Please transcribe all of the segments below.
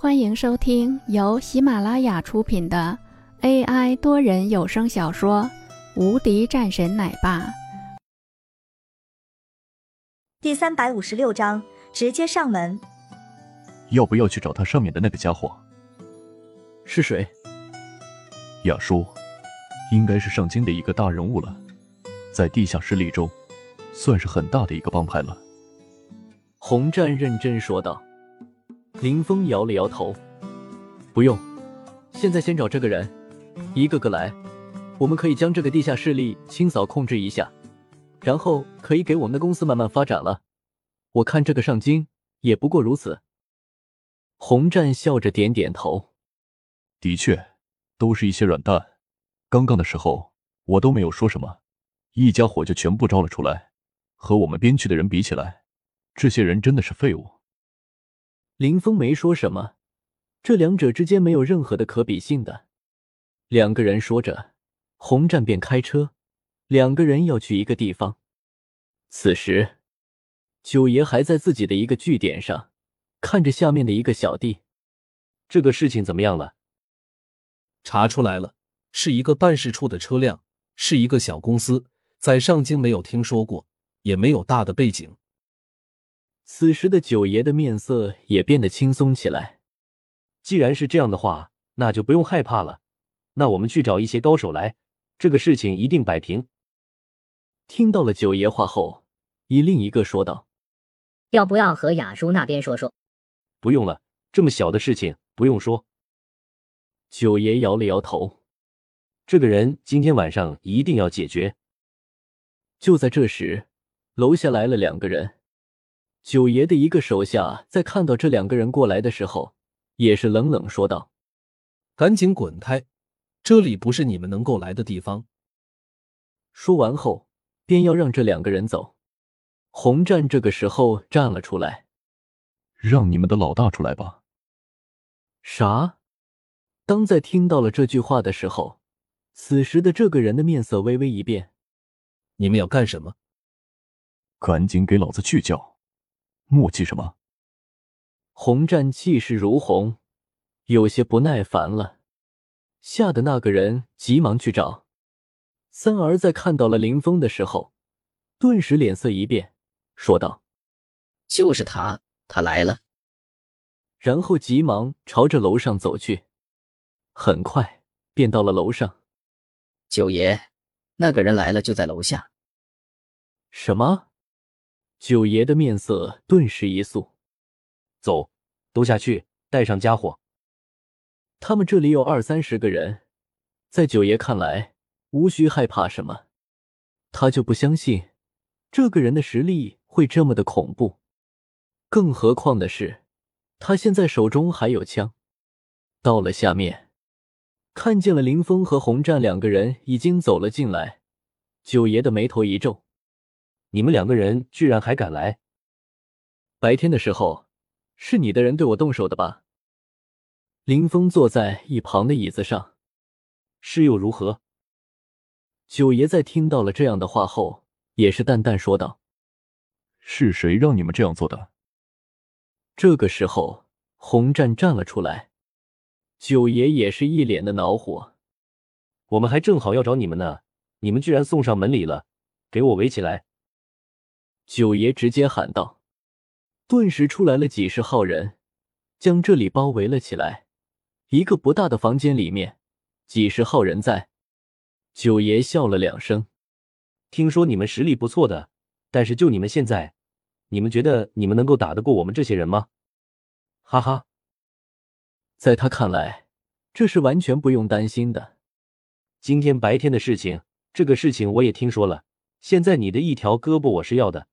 欢迎收听由喜马拉雅出品的 AI 多人有声小说《无敌战神奶爸》第三百五十六章，直接上门。要不要去找他上面的那个家伙？是谁？雅叔，应该是上京的一个大人物了，在地下势力中，算是很大的一个帮派了。洪战认真说道。林峰摇了摇头，不用，现在先找这个人，一个个来，我们可以将这个地下势力清扫控制一下，然后可以给我们的公司慢慢发展了。我看这个上京也不过如此。洪战笑着点点头，的确，都是一些软蛋。刚刚的时候我都没有说什么，一家伙就全部招了出来，和我们边区的人比起来，这些人真的是废物。林峰没说什么，这两者之间没有任何的可比性的。两个人说着，洪战便开车，两个人要去一个地方。此时，九爷还在自己的一个据点上，看着下面的一个小弟。这个事情怎么样了？查出来了，是一个办事处的车辆，是一个小公司，在上京没有听说过，也没有大的背景。此时的九爷的面色也变得轻松起来。既然是这样的话，那就不用害怕了。那我们去找一些高手来，这个事情一定摆平。听到了九爷话后，一另一个说道：“要不要和雅叔那边说说？”不用了，这么小的事情不用说。九爷摇了摇头：“这个人今天晚上一定要解决。”就在这时，楼下来了两个人。九爷的一个手下在看到这两个人过来的时候，也是冷冷说道：“赶紧滚开，这里不是你们能够来的地方。”说完后，便要让这两个人走。洪战这个时候站了出来：“让你们的老大出来吧。”啥？当在听到了这句话的时候，此时的这个人的面色微微一变：“你们要干什么？赶紧给老子去叫！”墨迹什么？洪战气势如虹，有些不耐烦了，吓得那个人急忙去找三儿。在看到了林峰的时候，顿时脸色一变，说道：“就是他，他来了。”然后急忙朝着楼上走去，很快便到了楼上。九爷，那个人来了，就在楼下。什么？九爷的面色顿时一肃，走，都下去，带上家伙。他们这里有二三十个人，在九爷看来，无需害怕什么。他就不相信这个人的实力会这么的恐怖。更何况的是，他现在手中还有枪。到了下面，看见了林峰和洪战两个人已经走了进来，九爷的眉头一皱。你们两个人居然还敢来！白天的时候，是你的人对我动手的吧？林峰坐在一旁的椅子上，是又如何？九爷在听到了这样的话后，也是淡淡说道：“是谁让你们这样做的？”这个时候，洪战站了出来，九爷也是一脸的恼火：“我们还正好要找你们呢，你们居然送上门礼了，给我围起来！”九爷直接喊道，顿时出来了几十号人，将这里包围了起来。一个不大的房间里面，几十号人在。九爷笑了两声，听说你们实力不错的，但是就你们现在，你们觉得你们能够打得过我们这些人吗？哈哈，在他看来，这是完全不用担心的。今天白天的事情，这个事情我也听说了。现在你的一条胳膊我是要的。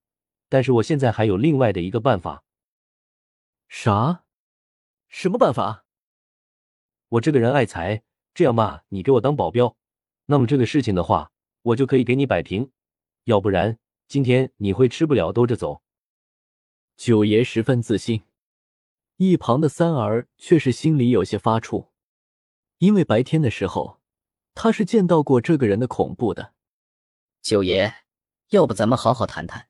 但是我现在还有另外的一个办法。啥？什么办法？我这个人爱财，这样吧，你给我当保镖，那么这个事情的话，我就可以给你摆平。要不然，今天你会吃不了兜着走。九爷十分自信，一旁的三儿却是心里有些发怵，因为白天的时候，他是见到过这个人的恐怖的。九爷，要不咱们好好谈谈？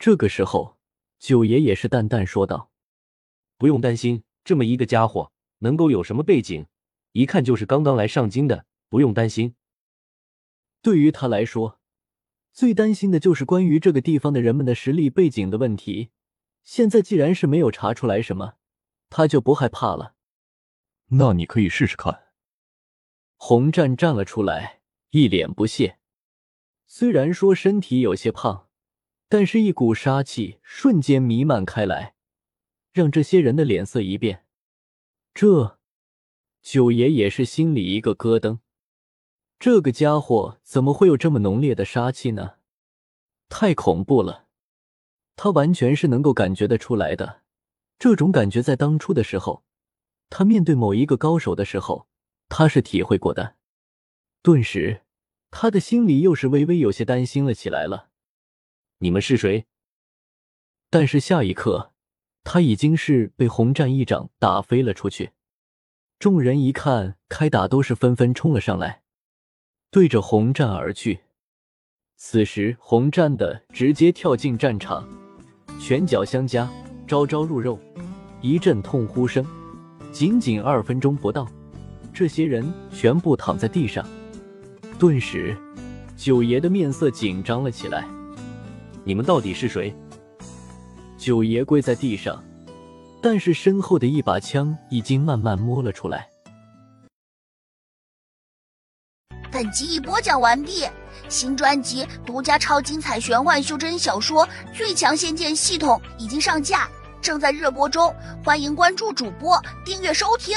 这个时候，九爷也是淡淡说道：“不用担心，这么一个家伙能够有什么背景？一看就是刚刚来上京的，不用担心。对于他来说，最担心的就是关于这个地方的人们的实力背景的问题。现在既然是没有查出来什么，他就不害怕了。那你可以试试看。洪战站了出来，一脸不屑。虽然说身体有些胖，但是一股杀气瞬间弥漫开来，让这些人的脸色一变。这九爷也是心里一个咯噔。这个家伙怎么会有这么浓烈的杀气呢？太恐怖了！他完全是能够感觉得出来的。这种感觉在当初的时候，他面对某一个高手的时候，他是体会过的。顿时，他的心里又是微微有些担心了起来了。你们是谁？但是下一刻，他已经是被洪战一掌打飞了出去。众人一看开打，都是纷纷冲了上来。对着洪战而去。此时，洪战的直接跳进战场，拳脚相加，招招入肉，一阵痛呼声。仅仅二分钟不到，这些人全部躺在地上。顿时，九爷的面色紧张了起来。你们到底是谁？九爷跪在地上，但是身后的一把枪已经慢慢摸了出来。本集已播讲完毕，新专辑独家超精彩玄幻修真小说《最强仙剑系统》已经上架，正在热播中，欢迎关注主播，订阅收听。